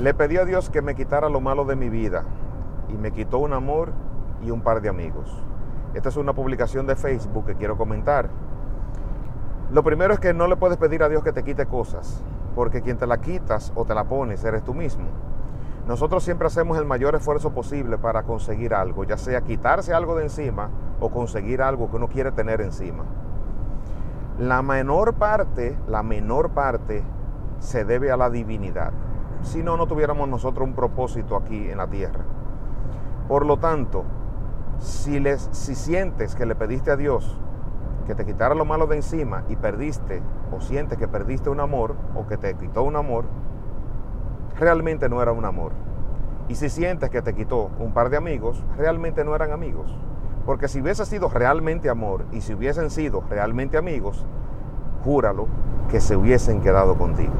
Le pedí a Dios que me quitara lo malo de mi vida y me quitó un amor y un par de amigos. Esta es una publicación de Facebook que quiero comentar. Lo primero es que no le puedes pedir a Dios que te quite cosas, porque quien te la quitas o te la pones eres tú mismo. Nosotros siempre hacemos el mayor esfuerzo posible para conseguir algo, ya sea quitarse algo de encima o conseguir algo que uno quiere tener encima. La menor parte, la menor parte se debe a la divinidad si no, no tuviéramos nosotros un propósito aquí en la tierra. Por lo tanto, si, les, si sientes que le pediste a Dios que te quitara lo malo de encima y perdiste, o sientes que perdiste un amor, o que te quitó un amor, realmente no era un amor. Y si sientes que te quitó un par de amigos, realmente no eran amigos. Porque si hubiese sido realmente amor y si hubiesen sido realmente amigos, júralo que se hubiesen quedado contigo.